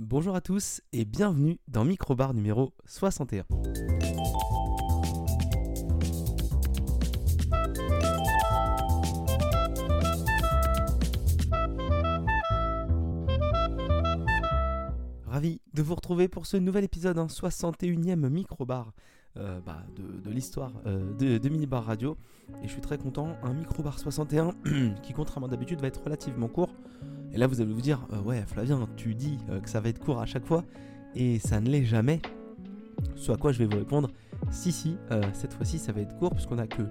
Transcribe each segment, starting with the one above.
Bonjour à tous et bienvenue dans Microbar numéro 61. Ravi de vous retrouver pour ce nouvel épisode, un 61e Microbar euh, bah, de, l'histoire euh, de, Minibar Radio. Et je suis très content, un Microbar 61 qui contrairement d'habitude va être relativement court. Et là vous allez vous dire, euh, ouais Flavien, tu dis que ça va être court à chaque fois, et ça ne l'est jamais. Ce à quoi je vais vous répondre, si si, cette fois-ci ça va être court puisqu'on a que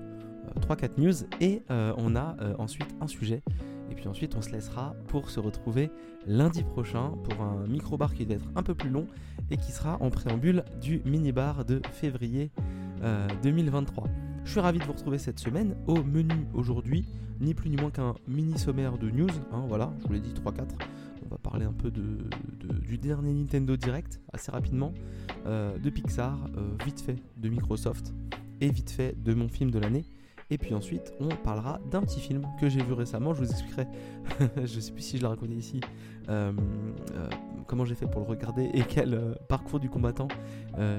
3-4 news et on a ensuite un sujet et puis ensuite, on se laissera pour se retrouver lundi prochain pour un micro-bar qui va être un peu plus long et qui sera en préambule du mini-bar de février 2023. Euh, Je suis ravi de vous retrouver cette semaine. Au menu aujourd'hui, ni plus ni moins qu'un mini sommaire de news. Hein, voilà, je vous l'ai dit 3-4. On va parler un peu du dernier Nintendo Direct assez rapidement, euh, de Pixar, euh, vite fait de Microsoft et vite fait de mon film de l'année. Et puis ensuite, on parlera d'un petit film que j'ai vu récemment. Je vous expliquerai, je sais plus si je l'ai raconté ici, euh, euh, comment j'ai fait pour le regarder et quel euh, parcours du combattant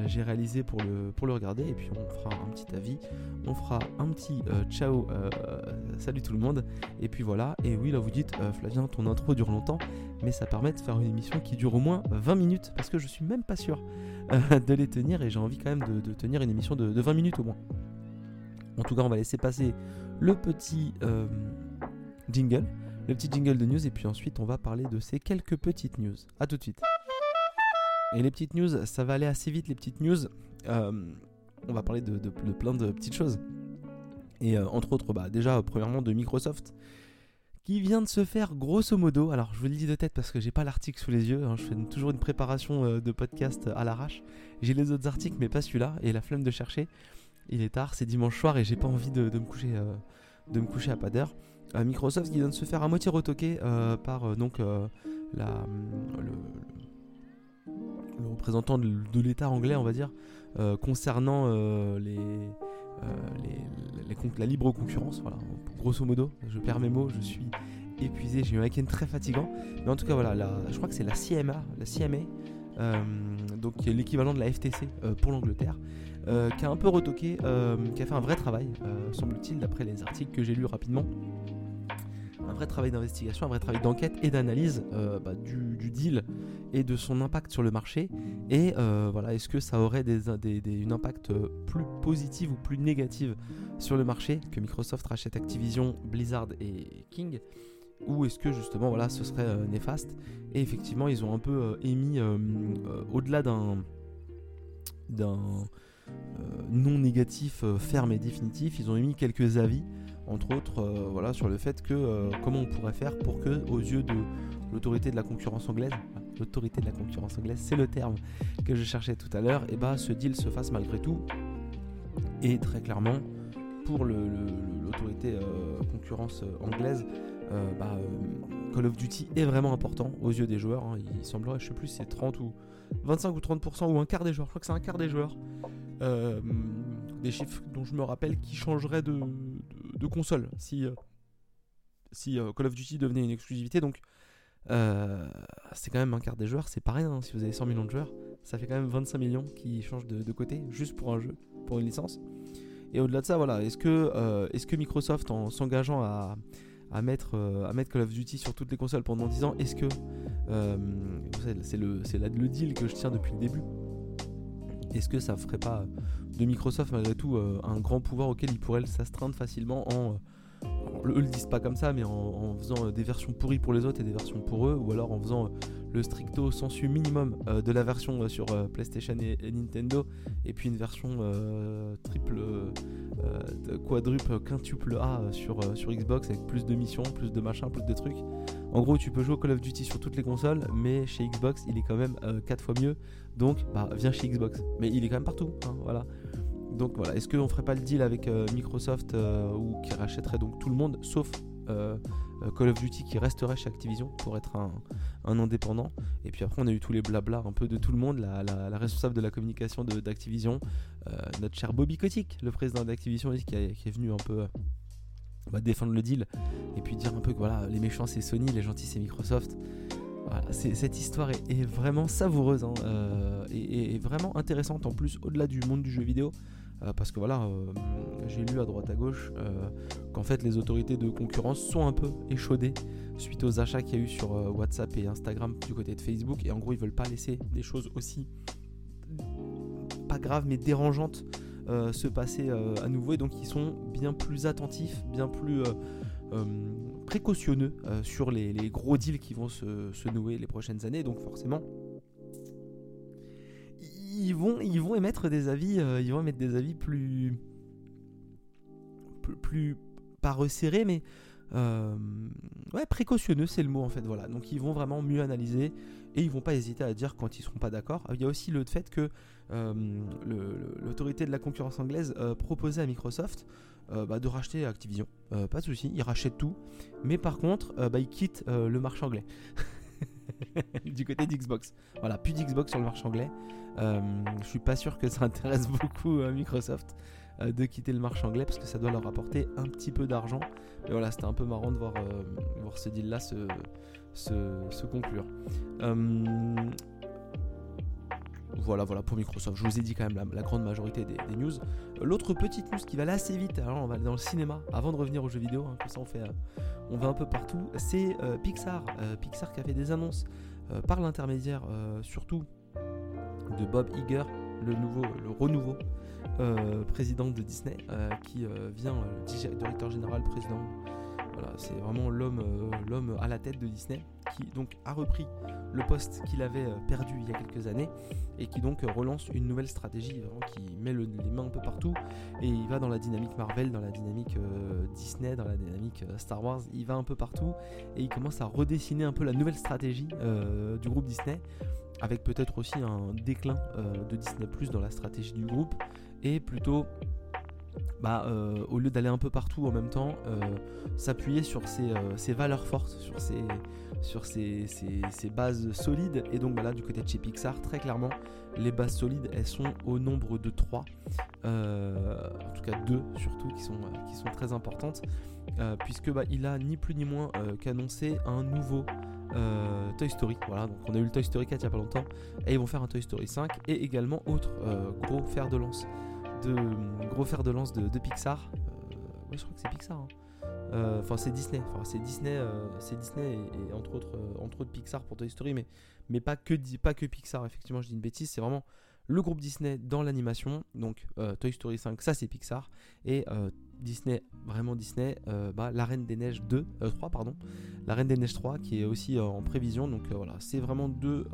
j'ai réalisé pour le, pour le regarder. Et puis on fera un petit avis, on fera un petit ciao, salut tout le monde. Et puis voilà. Et oui, là vous dites, Flavien, ton intro dure longtemps, mais ça permet de faire une émission qui dure au moins 20 minutes parce que je suis même pas sûr de les tenir et j'ai envie quand même de, tenir une émission de 20 minutes au moins. En tout cas, on va laisser passer le petit euh, jingle, le petit jingle de news, et puis ensuite on va parler de ces quelques petites news. A tout de suite. Et les petites news, ça va aller assez vite, les petites news. Euh, on va parler de, plein de petites choses. Et euh, entre autres, bah, déjà, premièrement, de Microsoft, qui vient de se faire grosso modo. Alors, je vous le dis de tête parce que j'ai pas l'article sous les yeux. Hein, je fais toujours une préparation de podcast à l'arrache. J'ai les autres articles, mais pas celui-là, et la flemme de chercher il est tard, c'est dimanche soir et j'ai pas envie de, me coucher, euh, de me coucher à pas d'heure. Euh, Microsoft qui vient de se faire à moitié retoquer euh, par donc la, le, représentant de, l'État anglais, on va dire, concernant les, la libre concurrence. Voilà, grosso modo, je perds mes mots, je suis épuisé, j'ai eu un week-end très fatigant. Mais en tout cas, voilà, je crois que c'est la CMA, la CMA, donc qui est l'équivalent de la FTC pour l'Angleterre, euh, qui a un peu retoqué, euh, qui a fait un vrai travail, euh, semble-t-il, d'après les articles que j'ai lus rapidement. Un vrai travail d'investigation, un vrai travail d'enquête et d'analyse bah, du, deal et de son impact sur le marché. Et voilà, est-ce que ça aurait des, un impact plus positif ou plus négatif sur le marché que Microsoft rachète Activision, Blizzard et King? Ou est-ce que justement voilà ce serait néfaste? Et effectivement ils ont un peu émis au-delà d'un euh, non négatif, euh, ferme et définitif. Ils ont émis quelques avis, entre autres, euh, voilà, sur le fait que comment on pourrait faire pour que, aux yeux de l'autorité de la concurrence anglaise, l'autorité de la concurrence anglaise, c'est le terme que je cherchais tout à l'heure, et bah ce deal se fasse malgré tout. Et très clairement, pour l'autorité concurrence anglaise, bah, Call of Duty est vraiment important aux yeux des joueurs. Hein. Il semblerait, je sais plus, c'est 30 ou 25 ou 30% ou un quart des joueurs. Je crois que c'est un quart des joueurs euh, des chiffres dont je me rappelle qui changeraient de, console si, euh, si euh, Call of Duty devenait une exclusivité. Donc c'est quand même un quart des joueurs, c'est pas rien. Hein. si vous avez 100 millions de joueurs, ça fait quand même 25 millions qui changent de, côté juste pour un jeu, pour une licence. Et au-delà de ça, voilà, est-ce que, est que Microsoft, en s'engageant à, à, mettre, à mettre Call of Duty sur toutes les consoles pendant 10 ans, est-ce que c'est le, deal que je tiens depuis le début. Est-ce que ça ferait pas de Microsoft malgré tout euh, un grand pouvoir auquel ils pourraient s'astreindre facilement en eux le disent pas comme ça, mais en, faisant euh, des versions pourries pour les autres et des versions pour eux, ou alors en faisant euh, le stricto sensu minimum de la version sur PlayStation et, Nintendo, et puis une version triple, quadruple, quintuple A sur, sur Xbox avec plus de missions, plus de machins, plus de trucs. En gros, tu peux jouer au Call of Duty sur toutes les consoles, mais chez Xbox, il est quand même 4 fois mieux. Donc, bah, viens chez Xbox. Mais il est quand même partout. Hein, voilà. Donc voilà, est-ce qu'on ferait pas le deal avec euh, Microsoft euh, ou qui rachèterait donc tout le monde, sauf euh, Call of Duty qui resterait chez Activision pour être un, indépendant. Et puis après, on a eu tous les blabla un peu de tout le monde, la, responsable de la communication d'Activision, notre cher Bobby Kotick, le président d'Activision, qui, est venu un peu bah, défendre le deal et puis dire un peu que voilà, les méchants c'est Sony, les gentils c'est Microsoft. cette histoire est, vraiment savoureuse hein, et, vraiment intéressante en plus au-delà du monde du jeu vidéo. Parce que voilà, j'ai lu à droite à gauche qu'en fait les autorités de concurrence sont un peu échaudées suite aux achats qu'il y a eu sur WhatsApp et Instagram du côté de Facebook. Et en gros, ils veulent pas laisser des choses aussi pas graves mais dérangeantes se passer à nouveau. Et donc ils sont bien plus attentifs, bien plus euh, précautionneux euh, sur les, gros deals qui vont se, nouer les prochaines années. Donc forcément, ils vont, ils vont émettre des avis, euh, ils vont émettre des avis plus, plus, pas resserrés, mais ouais, précautionneux, c'est le mot en fait. Voilà. Donc ils vont vraiment mieux analyser et ils vont pas hésiter à dire quand ils seront pas d'accord. Il y a aussi le fait que l'autorité de la concurrence anglaise proposait à Microsoft euh, bah, de racheter Activision. Euh, pas de souci, ils rachètent tout. Mais par contre, euh, bah, ils quittent le marché anglais. du côté d'Xbox. Voilà, plus d'Xbox sur le marché anglais. je suis pas sûr que ça intéresse beaucoup Microsoft de quitter le marché anglais parce que ça doit leur apporter un petit peu d'argent. Mais voilà, c'était un peu marrant de voir, voir ce deal là se, se, se conclure. Voilà, voilà pour Microsoft. Je vous ai dit quand même la, grande majorité des, news. L'autre petite news qui va aller assez vite, alors on va aller dans le cinéma avant de revenir aux jeux vidéo, hein, comme ça euh, on va un peu partout. C'est euh, Pixar, euh, Pixar qui a fait des annonces par l'intermédiaire surtout de Bob Iger, le nouveau, le renouveau président de Disney, qui vient, directeur général, président voilà, c'est vraiment euh, l'homme à la tête de Disney qui donc a repris le poste qu'il avait euh, perdu il y a quelques années et qui donc relance une nouvelle stratégie qui met les mains un peu partout et il va dans la dynamique Marvel, dans la dynamique euh, Disney, dans la dynamique Star Wars, il va un peu partout et il commence à redessiner un peu la nouvelle stratégie du groupe Disney avec peut-être aussi un déclin de Disney Plus dans la stratégie du groupe et plutôt bah, euh, au lieu d'aller un peu partout en même temps, euh, s'appuyer sur ses, euh, valeurs fortes, sur, ses, bases solides. Et donc bah, là, du côté de chez Pixar, très clairement, les bases solides, elles sont au nombre de 3. en tout cas 2 surtout, qui sont, qui sont très importantes. puisque bah, il a ni plus ni moins qu'annoncé un nouveau Toy Story. Voilà, donc on a eu le Toy Story 4 il n'y a pas longtemps. Et ils vont faire un Toy Story 5 et également autre gros fer de lance de gros fer de lance de, Pixar. Euh, je crois que c'est Pixar. Hein. Euh, enfin, c'est Disney. Enfin, c'est Disney, euh, c'est Disney et, entre autres, entre autres Pixar pour Toy Story, mais mais pas que pas que Pixar. Effectivement, je dis une bêtise. C'est vraiment le groupe Disney dans l'animation. Donc Toy Story 5, ça c'est Pixar. Et Disney, vraiment Disney, bah, La Reine des Neiges 2, 3, pardon. La Reine des Neiges 3 qui est aussi en prévision. Donc voilà, c'est vraiment deux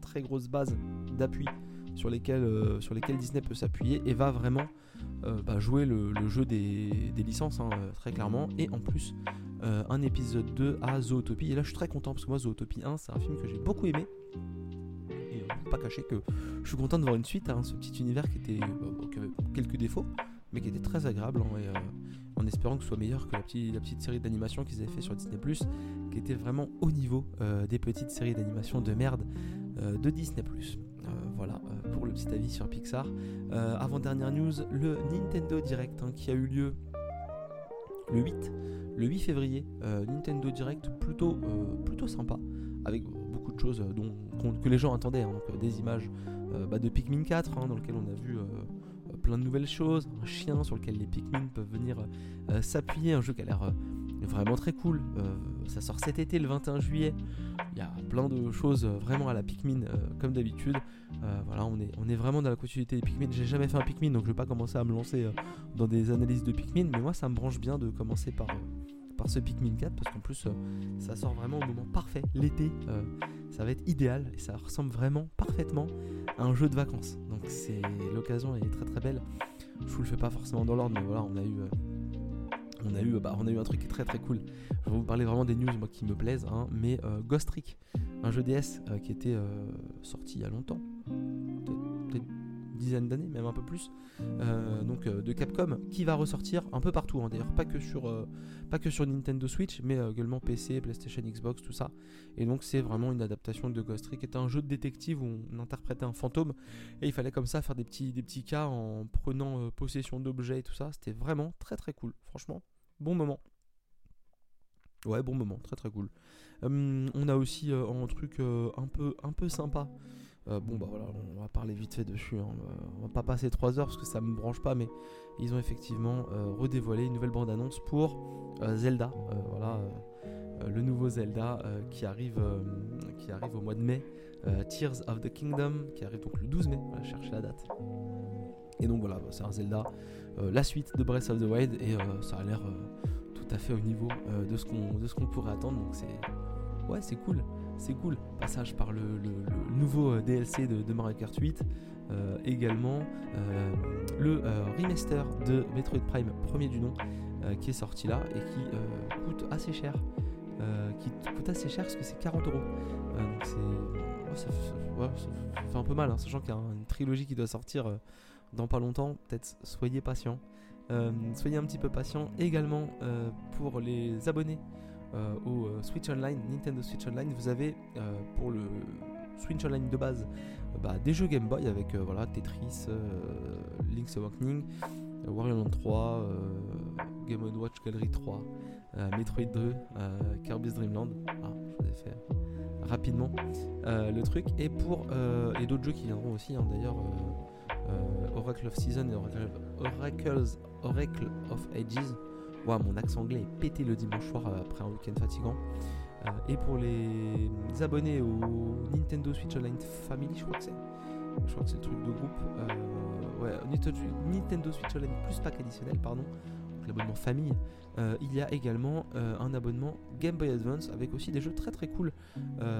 très grosses bases d'appui sur lesquels, euh, sur lesquels Disney peut s'appuyer et va vraiment euh, bah, jouer le, jeu des, licences, hein, euh, très clairement. Et en plus, un épisode 2 à Zootopie. Et là, je suis très content parce que moi, Zootopie 1, c'est un film que j'ai beaucoup aimé. Et on pas cacher que je suis content de voir une suite à hein, ce petit univers qui, était, avait quelques défauts, mais qui était très agréable. Hein, en espérant que ce soit meilleur que la, petite, la petite série d'animation qu'ils avaient fait sur Disney ⁇ qui était vraiment au niveau des petites séries d'animation de merde de Disney ⁇ voilà euh, pour le petit avis sur Pixar. Euh, avant-dernière news, le Nintendo Direct hein, qui a eu lieu le 8, le 8 février. Euh, Nintendo Direct plutôt, plutôt sympa, avec beaucoup de choses dont, que les gens attendaient. Hein, des images bah, de Pikmin 4 hein, dans lequel on a vu plein de nouvelles choses, un chien sur lequel les Pikmin peuvent venir s'appuyer, un jeu qui a l'air vraiment très cool. ça sort cet été le 21 juillet. Il y a plein de choses vraiment à la Pikmin comme d'habitude. Euh, voilà, on est, vraiment dans la continuité des Pikmin. J'ai jamais fait un Pikmin, donc je vais pas commencer à me lancer euh, dans des analyses de Pikmin, mais moi ça me branche bien de commencer par, euh, par ce Pikmin 4 parce qu'en plus ça sort vraiment au moment parfait, l'été. ça va être idéal et ça ressemble vraiment parfaitement à un jeu de vacances. Donc c'est l'occasion est très très belle. Je vous le fais pas forcément dans l'ordre, mais voilà, on a eu on a eu, bah, on a eu un truc qui est très très cool. Je vais vous parler vraiment des news moi, qui me plaisent, hein, mais Ghost Trick, un jeu DS qui était sorti il y a longtemps, peut-être une dizaine d'années, même un peu plus, euh, donc euh, de Capcom, qui va ressortir un peu partout, hein, d'ailleurs pas que sur euh, pas que sur Nintendo Switch, mais également PC, PlayStation, Xbox, tout ça. Et donc c'est vraiment une adaptation de Ghost Trick, qui était un jeu de détective où on interprétait un fantôme et il fallait comme ça faire des petits des petits cas en prenant possession d'objets et tout ça. C'était vraiment très très cool, franchement, bon moment. Ouais, bon moment, très très cool. Hum, on a aussi un truc un, peu, un peu sympa. bon bah voilà, on va parler vite fait dessus. Hein. On va pas passer 3 heures parce que ça me branche pas, mais ils ont effectivement redévoilé une nouvelle bande-annonce pour Zelda. voilà, le nouveau Zelda qui, arrive, au mois de mai. Tears of the Kingdom qui arrive donc le 12 mai. Voilà, chercher la date. Et donc voilà, c'est un Zelda, la suite de Breath of the Wild et ça a l'air tout à fait au niveau euh, de ce qu'on pourrait attendre. Donc c'est ouais, c'est cool, c'est cool. Passage par le, nouveau euh, DLC de, Mario Kart 8. Euh, également le remaster de Metroid Prime premier du nom qui est sorti là et qui coûte assez cher qui coûte assez cher parce que c'est 40 euros donc c'est ça, fait un peu mal hein, sachant qu'il y a une trilogie qui doit sortir dans pas longtemps peut-être soyez patient euh, soyez un petit peu patient également euh, pour les abonnés euh, au Switch Online, Nintendo Switch Online. Vous avez pour le Switch Online de base bah, des jeux Game Boy avec voilà, Tetris, Link's Awakening, Land 3, Game Watch Gallery 3, Metroid 2, Kirby's Dream Land. Ah, je vous ai rapidement le truc. Et pour et d'autres jeux qui viendront aussi hein, d'ailleurs. Oracle of Season et Oracle, Oracles Oracle of Ages. Wow, mon accent anglais est pété le dimanche soir euh, après un week-end fatigant. Euh, et pour les abonnés au Nintendo Switch Online Family, je crois que c'est. Je crois que c'est le truc de groupe. Euh, ouais, Nintendo Switch Online plus pack additionnel, pardon. L'abonnement famille. il y a également un abonnement Game Boy Advance avec aussi des jeux très très cool.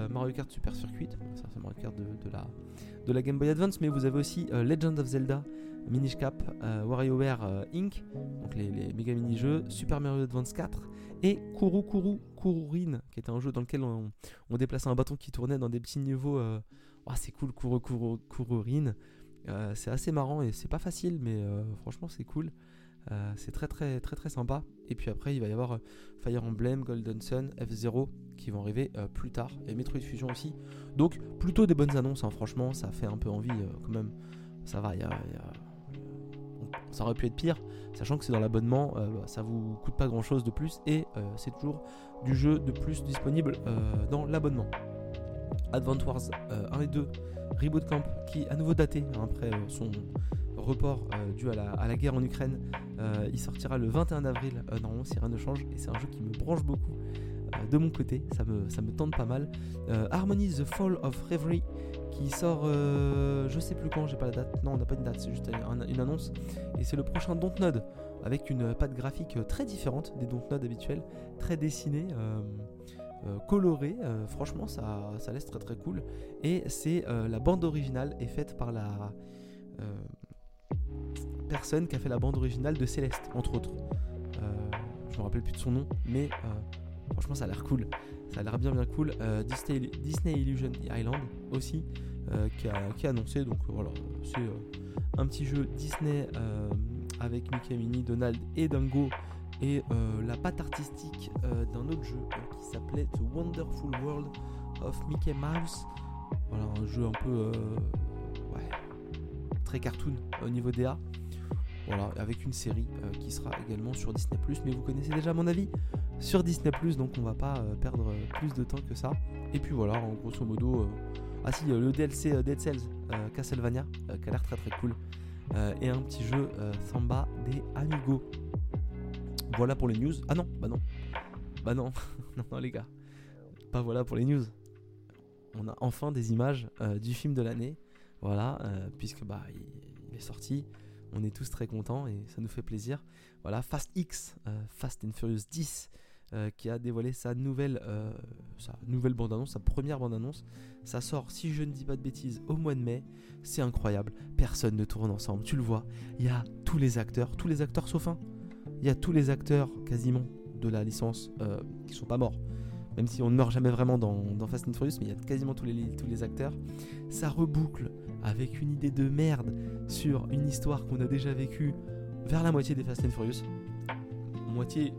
Mario Kart Super Circuit, ça c'est Mario Kart de, la, Game Boy Advance, mais vous avez aussi Legend of Zelda Minish Cap, euh, WarioWare euh, Inc., donc les, méga mini-jeux, Super Mario Advance 4 et Kuru Kuru Kururin, qui était un jeu dans lequel on, déplaçait un bâton qui tournait dans des petits niveaux. Euh, c'est cool, Kuru Kuru Kururin. c'est assez marrant et c'est pas facile, mais franchement c'est cool. C'est très très très très sympa. Et puis après, il va y avoir Fire Emblem, Golden Sun, F0 qui vont arriver plus tard. Et Metroid Fusion aussi. Donc plutôt des bonnes annonces, hein. franchement, ça fait un peu envie quand même. Ça va, y a ça aurait pu être pire, sachant que c'est dans l'abonnement, euh, bah, ça vous coûte pas grand chose de plus et euh, c'est toujours du jeu de plus disponible euh, dans l'abonnement. Advent Wars 1 et 2 Reboot Camp qui à nouveau daté hein, après son report dû à la, guerre en Ukraine. il sortira le 21 avril, normalement si rien ne change, et c'est un jeu qui me branche beaucoup de mon côté, ça me, ça tente pas mal. Harmony The Fall of Reverie qui sort, euh, je sais plus quand, j'ai pas la date. Non, on n'a pas une date, c'est juste une annonce. Et c'est le prochain Dontnod avec une patte graphique très différente des Dontnod habituels, très dessinée. Euh, euh, colorée, franchement ça, ça laisse très très cool et c'est la bande originale est faite par la personne qui a fait la bande originale de Céleste entre autres je me rappelle plus de son nom mais franchement ça a l'air cool ça a l'air bien bien cool. Euh, Disney, Disney, Illusion Island aussi, euh, qui, a, annoncé. Donc voilà, c'est euh, un petit jeu Disney avec Mickey Minnie, Donald et Dingo. Et la patte artistique d'un autre jeu qui s'appelait The Wonderful World of Mickey Mouse. Voilà, un jeu un peu ouais, très cartoon au niveau DA. Voilà, avec une série qui sera également sur Disney ⁇ mais vous connaissez déjà mon avis sur Disney ⁇ donc on va pas euh, perdre plus de temps que ça. Et puis voilà, en grosso modo... Euh, ah si, le DLC euh, Dead Cells Castlevania, qui a l'air très très cool. et un petit jeu Samba des Amigos. Voilà pour les news. Ah non, bah non. Bah non, non, non les gars. Pas voilà pour les news. On a enfin des images du film de l'année. Voilà, puisque bah il, est sorti. On est tous très contents et ça nous fait plaisir. Voilà, Fast X, Fast and Furious 10, euh, qui a dévoilé sa nouvelle, euh, sa nouvelle bande-annonce, sa première bande-annonce. Ça sort, si je ne dis pas de bêtises, au mois de mai. C'est incroyable. Personne ne tourne ensemble. Tu le vois. Il y a tous les acteurs, tous les acteurs sauf un. Il y a tous les acteurs quasiment de la licence euh, qui sont pas morts. Même si on ne meurt jamais vraiment dans, Fast and Furious, mais il y a quasiment tous les, acteurs. Ça reboucle avec une idée de merde sur une histoire qu'on a déjà vécue vers la moitié des Fast and Furious. Moitié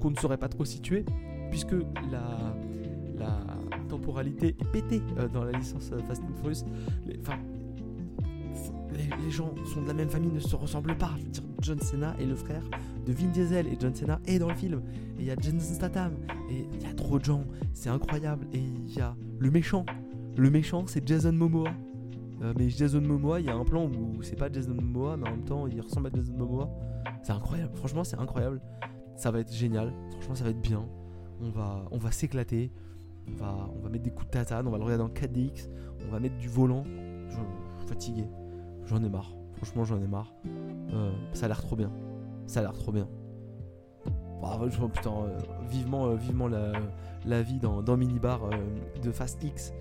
qu'on ne saurait pas trop situer, puisque la, temporalité est pétée euh, dans la licence euh, Fast and Furious. Les, gens sont de la même famille, ne se ressemblent pas. Je veux dire, John Cena est le frère de Vin Diesel et John Cena est dans le film. Et il y a Jason Statham et il y a trop de gens, c'est incroyable. Et il y a le méchant. Le méchant, c'est Jason Momoa. Euh, mais Jason Momoa, il y a un plan où c'est pas Jason Momoa, mais en même temps, il ressemble à Jason Momoa. C'est incroyable. Franchement, c'est incroyable. Ça va être génial. Franchement, ça va être bien. On va, s'éclater. On va, on va mettre des coups de tatane. On va le regarder en 4DX. On va mettre du volant. Je suis fatigué. J'en ai marre. Franchement, j'en ai marre. Euh, ça a l'air trop bien. Ça a l'air trop bien. Oh, putain, euh, vivement, vivement la, la vie dans, dans Minibar de Fast X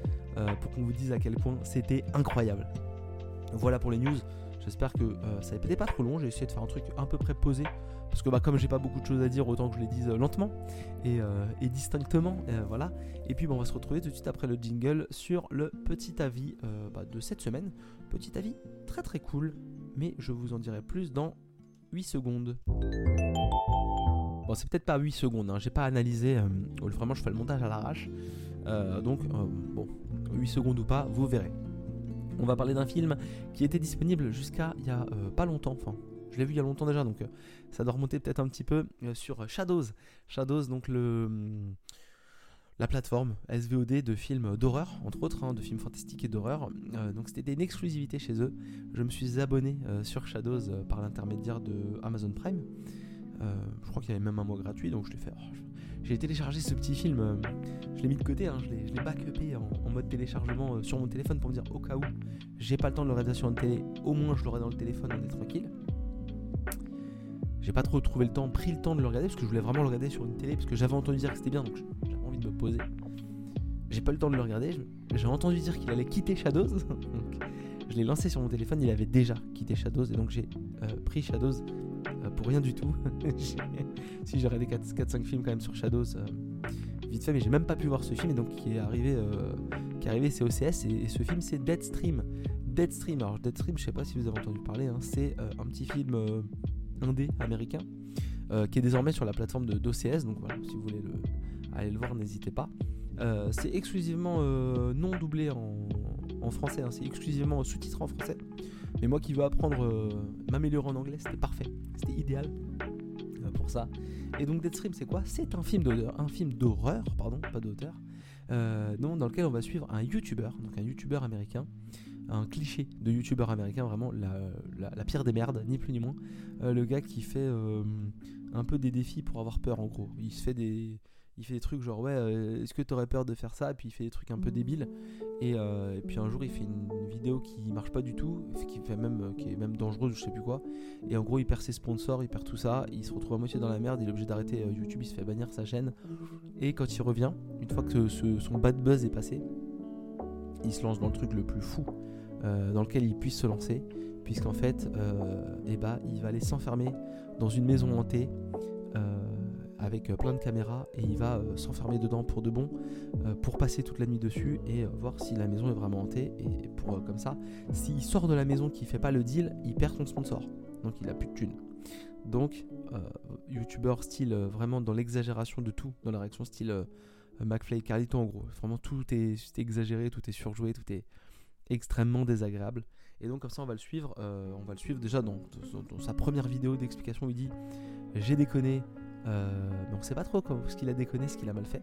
pour qu'on vous dise à quel point c'était incroyable. Voilà pour les news. J'espère que euh, ça n'était pas trop long. J'ai essayé de faire un truc un peu près posé. Parce que bah, comme j'ai pas beaucoup de choses à dire, autant que je les dise euh, lentement et, euh, distinctement. voilà. Et puis bah, on va se retrouver tout de suite après le jingle sur le petit avis bah, de cette semaine. Petit avis très très cool. Mais je vous en dirai plus dans 8 secondes. Bon, c'est peut-être pas 8 secondes, hein. j'ai pas analysé, vraiment je fais le montage à l'arrache. donc, bon, 8 secondes ou pas, vous verrez. On va parler d'un film qui était disponible jusqu'à il y a euh, pas longtemps. Enfin, je l'ai vu il y a longtemps déjà, donc euh, ça doit remonter peut-être un petit peu euh, sur Shadows. Shadows, donc le la plateforme SVOD de films d'horreur, entre autres, hein, de films fantastiques et d'horreur. donc c'était une exclusivité chez eux. Je me suis abonné sur Shadows par l'intermédiaire de Amazon Prime. je crois qu'il y avait même un mois gratuit, donc je l'ai fait. Oh, j'ai téléchargé ce petit film, euh, je l'ai mis de côté, hein, je l'ai backupé en, en, mode téléchargement euh, sur mon téléphone pour me dire au cas où j'ai pas le temps de le regarder sur une télé, au moins je l'aurai dans le téléphone, on est tranquille. J'ai pas trop trouvé le temps, pris le temps de le regarder parce que je voulais vraiment le regarder sur une télé parce que j'avais entendu dire que c'était bien poser. J'ai pas le temps de le regarder, j'ai entendu dire qu'il allait quitter Shadows. donc je l'ai lancé sur mon téléphone, il avait déjà quitté Shadows et donc j'ai euh, pris Shadows euh, pour rien du tout. si j'ai regardé 4-5 films quand même sur Shadows, euh, vite fait, mais j'ai même pas pu voir ce film, et donc qui est arrivé, qui est arrivé c'est OCS, et, ce film c'est Deadstream. Deadstream, alors Deadstream, je sais pas si vous avez entendu parler, hein, c'est un petit film indé américain, qui est désormais sur la plateforme d'OCS, donc voilà, si vous voulez le, aller le voir, n'hésitez pas. c'est exclusivement non doublé en, français, hein, c'est exclusivement sous-titré en français. Mais moi qui veux apprendre, euh, m'améliorer en anglais, c'était parfait. C'était idéal euh, pour ça. Et donc Deadstream, c'est quoi? C'est un film d'horreur, un film d'horreur, pardon, pas d'auteur, euh, dans lequel on va suivre un YouTuber, donc un YouTuber américain, un cliché de YouTuber américain, vraiment la, la, pire des merdes, ni plus ni moins. le gars qui fait un peu des défis pour avoir peur, en gros. Il se fait des il fait des trucs genre ouais euh, est-ce que t'aurais peur de faire ça? Et puis il fait des trucs un peu débiles. Euh, et, puis un jour il fait une, vidéo qui marche pas du tout qui fait même euh, est même dangereuse je sais plus quoi. Et en gros il perd ses sponsors il perd tout ça il se retrouve à moitié dans la merde il est obligé d'arrêter YouTube il se fait bannir sa chaîne. Et quand il revient une fois que son bad buzz est passé il se lance dans le truc le plus fou dans lequel il puisse se lancer. Puisqu'en fait et eh bah, il va aller s'enfermer dans une maison hantée avec euh, plein de caméras et il va euh, s'enfermer dedans pour de bon euh, pour passer toute la nuit dessus et voir si la maison est vraiment hantée et pour comme ça s'il sort de la maison qui fait pas le deal il perd son sponsor. Donc il a plus de thunes. Donc youtubeur style vraiment dans l'exagération de tout dans la réaction style McFly et Carlito en gros. Vraiment tout est, exagéré tout est surjoué tout est extrêmement désagréable. Et donc comme ça on va le suivre on va le suivre déjà dans, dans sa première vidéo d'explication où il dit j'ai déconné euh, donc c'est pas trop ce qu'il a déconné, ce qu'il a mal fait,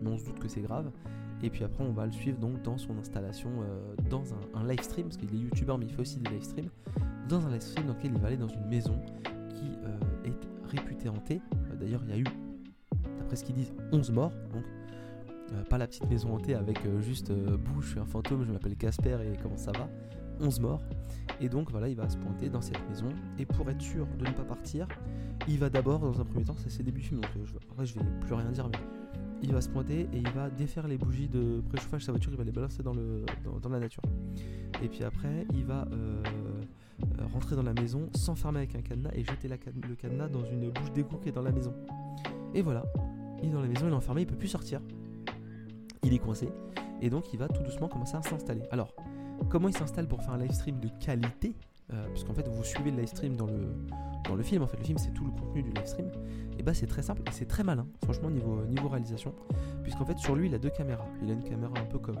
mais on se doute que c'est grave. Et puis après, on va le suivre donc dans son installation, euh, dans un, live stream, parce qu'il est youtubeur, mais il fait aussi des live streams, dans un live stream dans lequel il va aller dans une maison qui euh, est réputée hantée. D'ailleurs, il y a eu, d'après ce qu'ils disent, 11 morts, donc pas la petite maison hantée avec juste bouche, un fantôme, je m'appelle Casper et comment ça va 11 morts. Et donc voilà, il va se pointer dans cette maison. Et pour être sûr de ne pas partir, il va d'abord, dans un premier temps, c'est ses débuts film, donc euh, je, je vais plus rien dire, mais il va se pointer et il va défaire les bougies de préchauffage de sa voiture, il va les balancer dans, le, dans, la nature. Et puis après, il va euh, rentrer dans la maison, s'enfermer avec un cadenas et jeter le cadenas dans une bouche d'égout qui est dans la maison. Et voilà, il est dans la maison, il est enfermé, il peut plus sortir. Il est coincé. Et donc il va tout doucement commencer à s'installer. Alors, comment il s'installe pour faire un live stream de qualité puisqu'en fait vous suivez le live stream dans le, film. En fait, le film c'est tout le contenu du live stream. Et bah c'est très simple et c'est très malin, franchement niveau, niveau réalisation, puisqu'en fait sur lui il a deux caméras. Il a une caméra un peu comme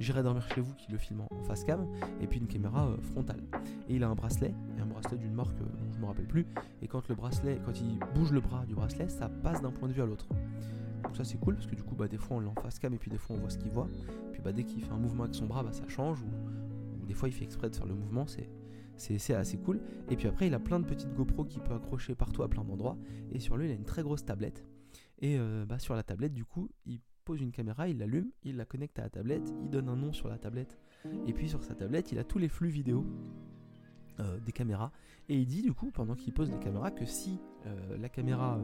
J'irai dormir chez vous qui le filme en face cam, et puis une caméra frontale. Et il a un bracelet, et un bracelet d'une marque dont je ne me rappelle plus. Et quand le bracelet, quand il bouge le bras du bracelet, ça passe d'un point de vue à l'autre. Donc ça c'est cool parce que du coup bah, des fois on l'a en face cam et puis des fois on voit ce qu'il voit. Puis bah, dès qu'il fait un mouvement avec son bras bah, ça change ou, des fois il fait exprès de faire le mouvement, c'est c'est assez cool. Et puis après, il a plein de petites GoPro qu'il peut accrocher partout à plein d'endroits. Et sur lui, il a une très grosse tablette. Et euh, bah, sur la tablette, du coup, il pose une caméra, il l'allume, il la connecte à la tablette, il donne un nom sur la tablette. Et puis sur sa tablette, il a tous les flux vidéo euh, des caméras. Et il dit du coup, pendant qu'il pose les caméras, que si euh, la caméra,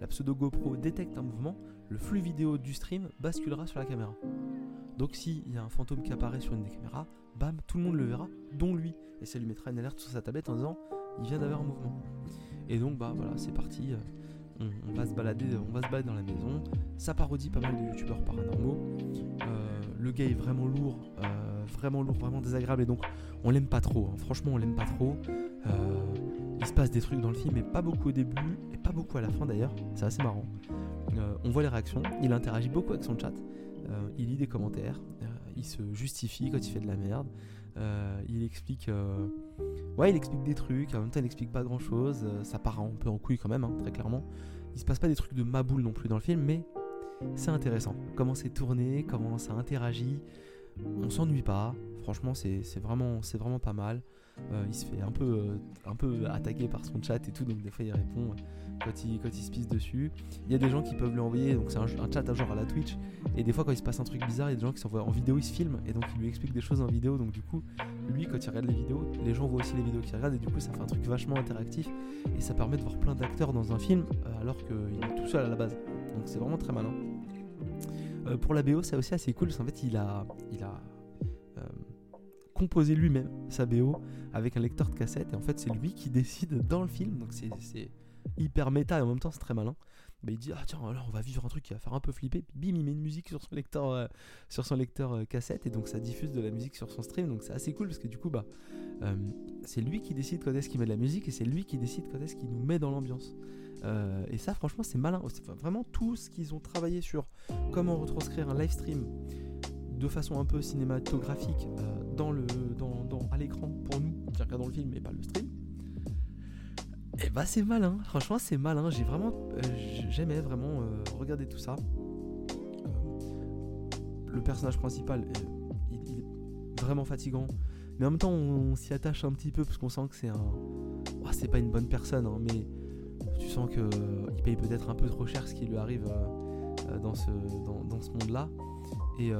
la pseudo GoPro détecte un mouvement, le flux vidéo du stream basculera sur la caméra. Donc s'il y a un fantôme qui apparaît sur une des caméras, bam, tout le monde le verra, dont lui. Et ça lui mettra une alerte sur sa tablette en disant il vient d'avoir un mouvement. Et donc bah voilà, c'est parti. Euh, on, va se balader, on va se dans la maison. Ça parodie pas mal de youtubeurs paranormaux. Euh, le gars est vraiment lourd, euh, vraiment lourd, vraiment désagréable et donc on l'aime pas trop. Hein. Franchement, on l'aime pas trop. Il se passe des trucs dans le film, mais pas beaucoup au début et pas beaucoup à la fin d'ailleurs. C'est assez marrant. on voit les réactions. Il interagit beaucoup avec son chat. il lit des commentaires. il se justifie quand il fait de la merde. Euh, il explique, euh, ouais, il explique des trucs. En même temps, il explique pas grand chose. Euh, ça part un peu en couille quand même, hein, très clairement. Il se passe pas des trucs de maboule non plus dans le film, mais c'est intéressant. Comment c'est tourné, comment ça interagit. On s'ennuie pas. Franchement, c'est vraiment, c'est vraiment pas mal. Il se fait un peu, un peu attaquer par son chat et tout, donc des fois il répond quand il, quand il se pisse dessus. Il y a des gens qui peuvent lui envoyer, donc c'est un, chat à genre à la Twitch, et des fois quand il se passe un truc bizarre, il y a des gens qui s'envoient en vidéo, ils se filment, et donc il lui explique des choses en vidéo, donc du coup, lui quand il regarde les vidéos, les gens voient aussi les vidéos qu'il regarde, et du coup ça fait un truc vachement interactif, et ça permet de voir plein d'acteurs dans un film, euh, alors qu'il est tout seul à la base. Donc c'est vraiment très malin. Euh, pour la BO, c'est aussi assez cool, parce qu'en fait il a, il a euh, composé lui-même sa BO avec un lecteur de cassette, et en fait c'est lui qui décide dans le film, donc c'est hyper méta et en même temps c'est très malin. mais il dit ah tiens on va vivre un truc qui va faire un peu flipper. Puis bim il met une musique sur son lecteur euh, sur son lecteur euh, cassette. Et donc ça diffuse de la musique sur son stream. Donc c'est assez cool parce que du coup bah euh, c'est lui qui décide quand est-ce qu'il met de la musique et c'est lui qui décide quand est-ce qu'il nous met dans l'ambiance. Et ça franchement c'est malin. Vraiment tout ce qu'ils ont travaillé sur comment retranscrire un live stream de façon un peu cinématographique dans le dans, dans à l'écran pour nous qui regardons le film et pas le stream. Et eh bah c'est malin, franchement c'est malin, j'ai vraiment, euh, j'aimais vraiment euh, regarder tout ça. Euh, le personnage principal, il, est vraiment fatigant, mais en même temps on, s'y attache un petit peu parce qu'on sent que c'est un, c'est pas une bonne personne, hein, mais tu sens que il paye peut-être un peu trop cher ce qui lui arrive dans ce, dans, ce monde-là, et,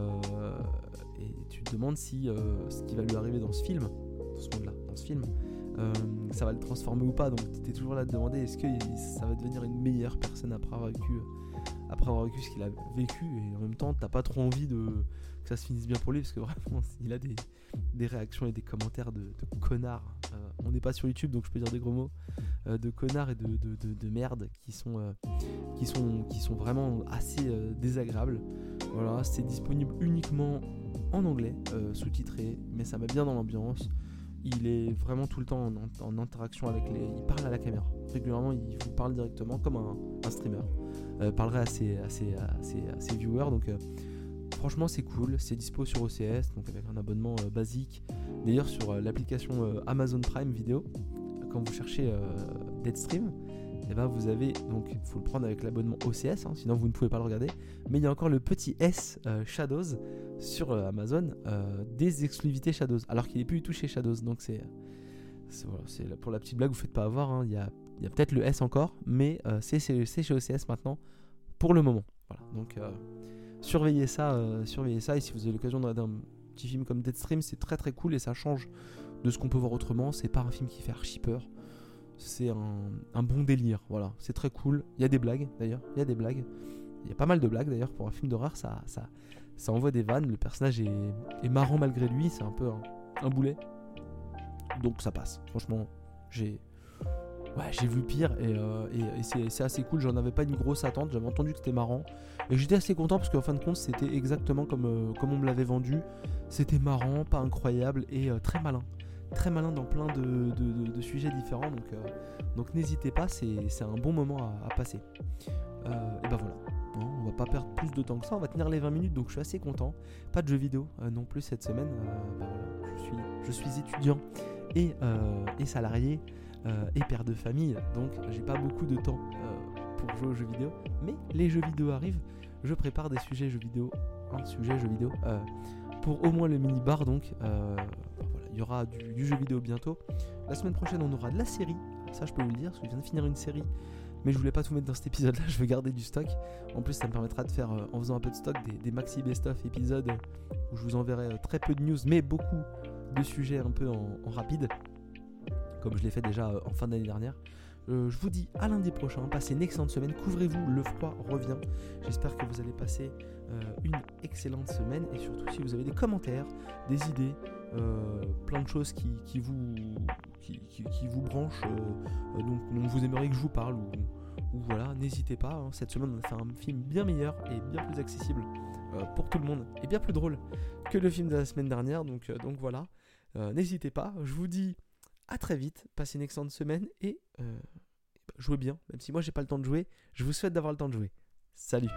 et, tu te demandes si ce qui va lui arriver dans ce film, dans ce monde-là, dans ce film euh, ça va le transformer ou pas. Donc tu es toujours là de demander est-ce que ça va devenir une meilleure personne après avoir vécu, après avoir vécu ce qu'il a vécu? Et en même temps, t'as pas trop envie de que ça se finisse bien pour lui parce que vraiment, il a des, des réactions et des commentaires de, de connards. Euh, on n'est pas sur YouTube donc je peux dire des gros mots. Euh, de connards et de, de, de merde qui sont, qui, sont, vraiment assez désagréables. Voilà, c'est disponible uniquement en anglais, sous-titré, mais ça met bien dans l'ambiance il est vraiment tout le temps en, interaction avec les. Il parle à la caméra. Régulièrement, il vous parle directement comme un, streamer. Euh, parlerait à ses, à ses, viewers. Donc, euh, franchement, c'est cool. C'est dispo sur OCS, donc avec un abonnement euh, basique. D'ailleurs, sur l'application Amazon Prime Video, quand vous cherchez Deadstream, et eh ben vous avez donc il faut le prendre avec l'abonnement OCS, hein, sinon vous ne pouvez pas le regarder. Mais il y a encore le petit S Shadows sur euh, Amazon euh, des exclusivités Shadows, alors qu'il n'est plus du tout chez Shadows. Donc c'est pour la petite blague, vous faites pas avoir. Hein. Il y a, a peut-être le S encore, mais euh, c'est chez OCS maintenant pour le moment. Voilà. Donc surveillez ça, surveillez ça. Et si vous avez l'occasion de regarder un petit film comme Deadstream, c'est très très cool et ça change de ce qu'on peut voir autrement. C'est pas un film qui fait archi peur. C'est un, un, bon délire. Voilà, c'est très cool. Il y a des blagues d'ailleurs. Il y a des blagues. Il y a pas mal de blagues d'ailleurs pour un film d'horreur. Ça, ça, ça envoie des vannes. Le personnage est, marrant malgré lui, c'est un peu un, boulet. Donc ça passe. Franchement, j'ai ouais, j'ai vu pire et, euh, c'est assez cool. J'en avais pas une grosse attente. J'avais entendu que c'était marrant et j'étais assez content parce qu'en fin de compte, c'était exactement comme, euh, comme on me l'avait vendu. C'était marrant, pas incroyable et euh, très malin. très malin dans plein de, sujets différents. Donc, n'hésitez pas, c'est un bon moment à, passer. et ben voilà. on va pas perdre plus de temps que ça, on va tenir les 20 minutes, donc je suis assez content. Pas de jeux vidéo non plus cette semaine. Ben je, suis, étudiant et salarié et père de famille, donc j'ai pas beaucoup de temps pour jouer aux jeux vidéo. Mais les jeux vidéo arrivent, je prépare des sujets jeux vidéo, un sujet jeux vidéo, euh, pour au moins le mini-bar. Donc euh, voilà, il y aura du, jeu vidéo bientôt. La semaine prochaine, on aura de la série. Ça, je peux vous le dire, je viens de finir une série. Mais je voulais pas tout mettre dans cet épisode-là, je veux garder du stock. En plus, ça me permettra de faire, euh, en faisant un peu de stock, des, maxi best-of épisodes où je vous enverrai très peu de news, mais beaucoup de sujets un peu en rapide, comme je l'ai fait déjà en fin d'année dernière. Euh, je vous dis à lundi prochain. Passez une excellente semaine. Couvrez-vous, le froid revient. J'espère que vous allez passer euh, une excellente semaine. Et surtout, si vous avez des commentaires, des idées, euh, plein de choses qui, vous, qui, vous branchent, donc, vous aimeriez que je vous parle, ou, voilà, n'hésitez pas. Hein. Cette semaine, on a fait un film bien meilleur et bien plus accessible pour tout le monde. Et bien plus drôle que le film de la semaine dernière. Donc, donc voilà. n'hésitez pas. Je vous dis à très vite, passez une excellente semaine et euh, jouez bien. Même si moi j'ai pas le temps de jouer, je vous souhaite d'avoir le temps de jouer. Salut